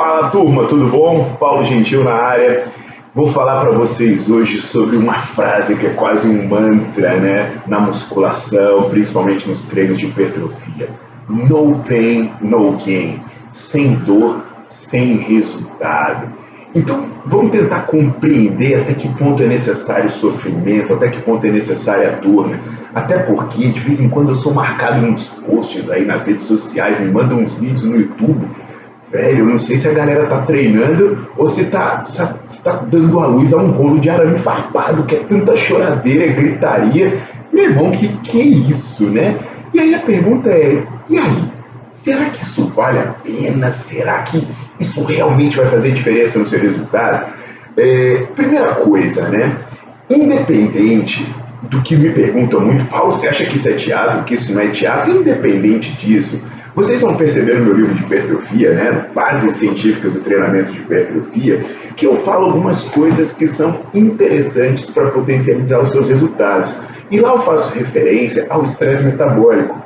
Fala turma, tudo bom? Paulo Gentil na área. Vou falar para vocês hoje sobre uma frase que é quase um mantra, né, na musculação, principalmente nos treinos de hipertrofia. No pain, no gain. Sem dor, sem resultado. Então, vamos tentar compreender até que ponto é necessário sofrimento, até que ponto é necessária a dor. Né? Até porque, de vez em quando, eu sou marcado em uns posts aí nas redes sociais, me mandam uns vídeos no YouTube velho, não sei se a galera tá treinando ou se tá, se tá dando a luz a um rolo de arame farpado, que é tanta choradeira, gritaria. Meu irmão, que que é isso, né? E aí a pergunta é, e aí? Será que isso vale a pena? Será que isso realmente vai fazer diferença no seu resultado? É, primeira coisa, né? Independente do que me perguntam muito, Paulo, você acha que isso é teatro, que isso não é teatro? Independente disso, vocês vão perceber no meu livro de hipertrofia, né, Bases Científicas do Treinamento de Hipertrofia, que eu falo algumas coisas que são interessantes para potencializar os seus resultados. E lá eu faço referência ao estresse metabólico.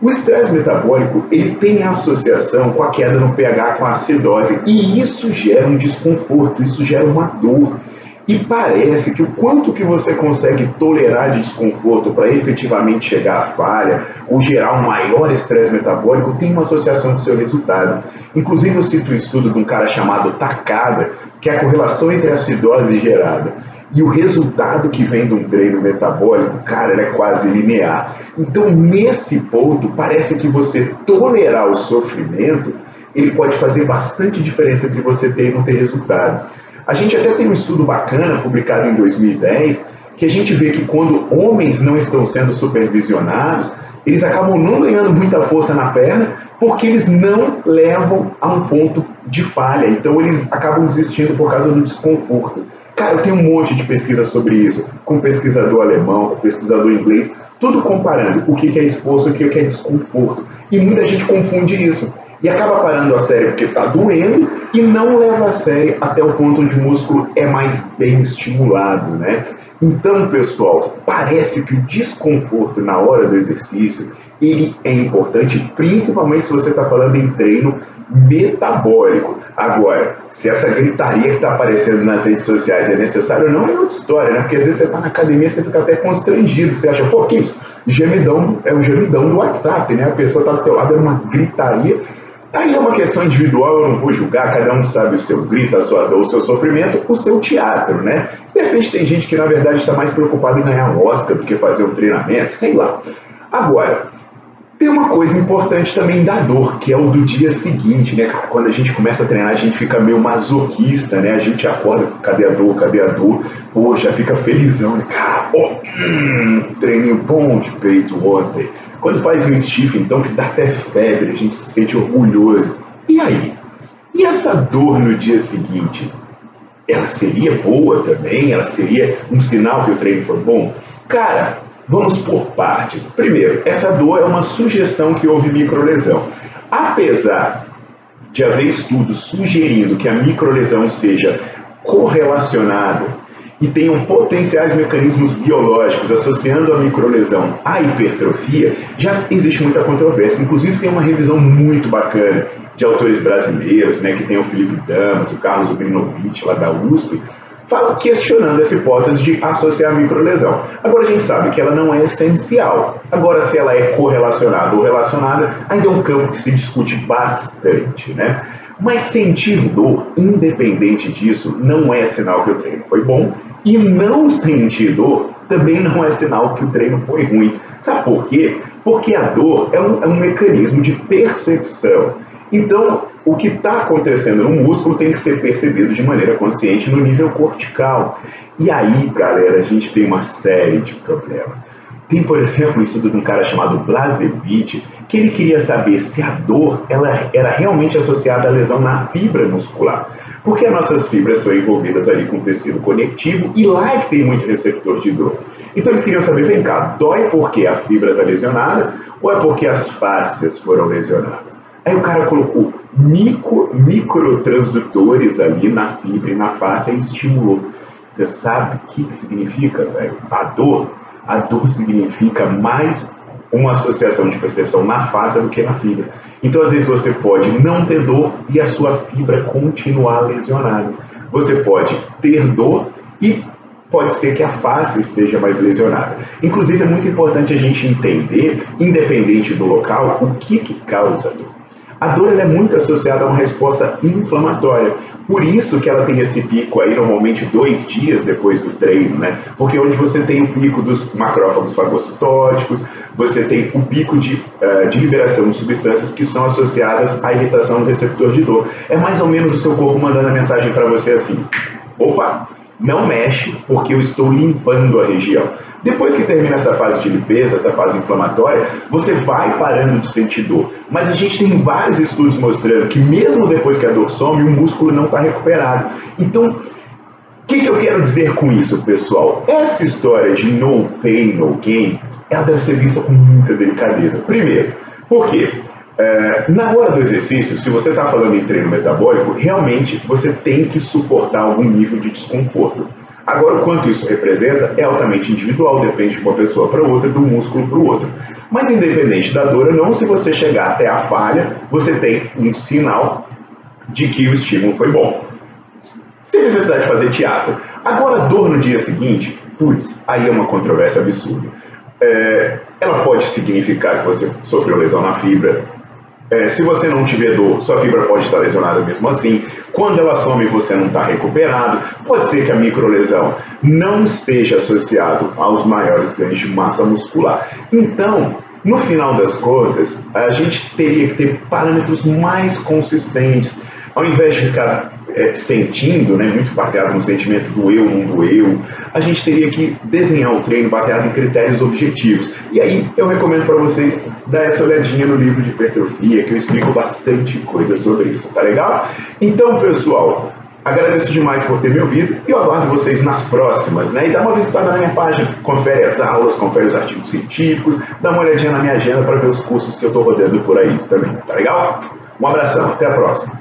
O estresse metabólico ele tem associação com a queda no pH, com a acidose, e isso gera um desconforto, isso gera uma dor. E parece que o quanto que você consegue tolerar de desconforto para efetivamente chegar à falha ou gerar um maior estresse metabólico tem uma associação com seu resultado. Inclusive eu cito um estudo de um cara chamado Takada, que é a correlação entre a acidose gerada e o resultado que vem de um treino metabólico, cara, é quase linear. Então, nesse ponto, parece que você tolerar o sofrimento, ele pode fazer bastante diferença entre você ter e não ter resultado. A gente até tem um estudo bacana publicado em 2010 que a gente vê que quando homens não estão sendo supervisionados, eles acabam não ganhando muita força na perna porque eles não levam a um ponto de falha. Então eles acabam desistindo por causa do desconforto. Cara, eu tenho um monte de pesquisa sobre isso, com pesquisador alemão, com pesquisador inglês, tudo comparando o que é esforço e o que é desconforto. E muita gente confunde isso e acaba parando a série porque está doendo e não leva a série até o ponto onde o músculo é mais bem estimulado, né? Então, pessoal, parece que o desconforto na hora do exercício ele é importante, principalmente se você está falando em treino metabólico. Agora, se essa gritaria que está aparecendo nas redes sociais é necessária ou não, é outra história, né? Porque às vezes você está na academia você fica até constrangido, você acha, pô, que isso? Gemidão, é o gemidão do WhatsApp, né? A pessoa está do teu lado, é uma gritaria Aí é uma questão individual, eu não vou julgar, cada um sabe o seu grito, a sua dor, o seu sofrimento, o seu teatro, né? De repente tem gente que na verdade está mais preocupada em ganhar um Oscar do que fazer um treinamento, sei lá. Agora, tem uma coisa importante também da dor, que é o do dia seguinte, né? Quando a gente começa a treinar, a gente fica meio masoquista, né? A gente acorda, cadê a dor, cadê a dor? Pô, já fica felizão, né? Cara, oh, hum, treininho bom de peito ontem. Quando faz um stiff, então, que dá até febre, a gente se sente orgulhoso. E aí? E essa dor no dia seguinte? Ela seria boa também? Ela seria um sinal que o treino foi bom? Cara, Vamos por partes. Primeiro, essa dor é uma sugestão que houve microlesão. Apesar de haver estudos sugerindo que a microlesão seja correlacionada e tenham potenciais mecanismos biológicos associando a microlesão à hipertrofia, já existe muita controvérsia. Inclusive tem uma revisão muito bacana de autores brasileiros, né, que tem o Felipe Damas, o Carlos Ubrinovich lá da USP, fala questionando essa hipótese de associar a microlesão. Agora a gente sabe que ela não é essencial. Agora, se ela é correlacionada ou relacionada, ainda é um campo que se discute bastante, né? Mas sentir dor, independente disso, não é sinal que o treino foi bom e não sentir dor também não é sinal que o treino foi ruim. Sabe por quê? Porque a dor é um, é um mecanismo de percepção. Então, o que está acontecendo no músculo tem que ser percebido de maneira consciente no nível cortical. E aí, galera, a gente tem uma série de problemas. Tem, por exemplo, o estudo de um cara chamado Blasevich, que ele queria saber se a dor ela era realmente associada à lesão na fibra muscular. Porque as nossas fibras são envolvidas ali com tecido conectivo e lá é que tem muito receptor de dor. Então eles queriam saber, vem cá, dói porque a fibra está lesionada ou é porque as fáscias foram lesionadas? Aí o cara colocou micro, microtransdutores ali na fibra e na face e estimulou. Você sabe o que, que significa, velho? A dor? A dor significa mais uma associação de percepção na face do que na fibra. Então, às vezes, você pode não ter dor e a sua fibra continuar lesionada. Você pode ter dor e pode ser que a face esteja mais lesionada. Inclusive, é muito importante a gente entender, independente do local, o que, que causa a dor. A dor é muito associada a uma resposta inflamatória. Por isso que ela tem esse pico aí, normalmente dois dias depois do treino, né? Porque é onde você tem o pico dos macrófagos fagocitóticos, você tem o pico de, uh, de liberação de substâncias que são associadas à irritação do receptor de dor. É mais ou menos o seu corpo mandando a mensagem para você assim: opa, não mexe porque eu estou limpando a região. Depois que termina essa fase de limpeza, essa fase inflamatória, você vai parando de sentir dor. Mas a gente tem vários estudos mostrando que mesmo depois que a dor some, o músculo não está recuperado. Então, o que, que, eu quero dizer com isso, pessoal? Essa história de no pain, no gain, ela deve ser vista com muita delicadeza. Primeiro, por quê? É, na hora do exercício, se você está falando em treino metabólico, realmente você tem que suportar algum nível de desconforto. Agora, o quanto isso representa é altamente individual, depende de uma pessoa para outra, do músculo para o outro. Mas independente da dor ou não, se você chegar até a falha, você tem um sinal de que o estímulo foi bom. Sem necessidade de fazer teatro. Agora, dor no dia seguinte, putz, aí é uma controvérsia absurda. É, ela pode significar que você sofreu lesão na fibra, é, se você não tiver dor, sua fibra pode estar lesionada mesmo assim. Quando ela some você não está recuperado, pode ser que a microlesão não esteja associado aos maiores ganhos de massa muscular. Então, no final das contas, a gente teria que ter parâmetros mais consistentes, ao invés de ficar é, sentindo, né, muito baseado no sentimento do eu, não do eu, a gente teria que desenhar o treino baseado em critérios objetivos. E aí eu recomendo para vocês dar essa olhadinha no livro de hipertrofia, que eu explico bastante coisa sobre isso, tá legal? Então, pessoal, Agradeço demais por ter me ouvido e eu aguardo vocês nas próximas, né? E dá uma visitada na minha página, confere as aulas, confere os artigos científicos, dá uma olhadinha na minha agenda para ver os cursos que eu estou rodando por aí também, tá legal? Um abração, até a próxima.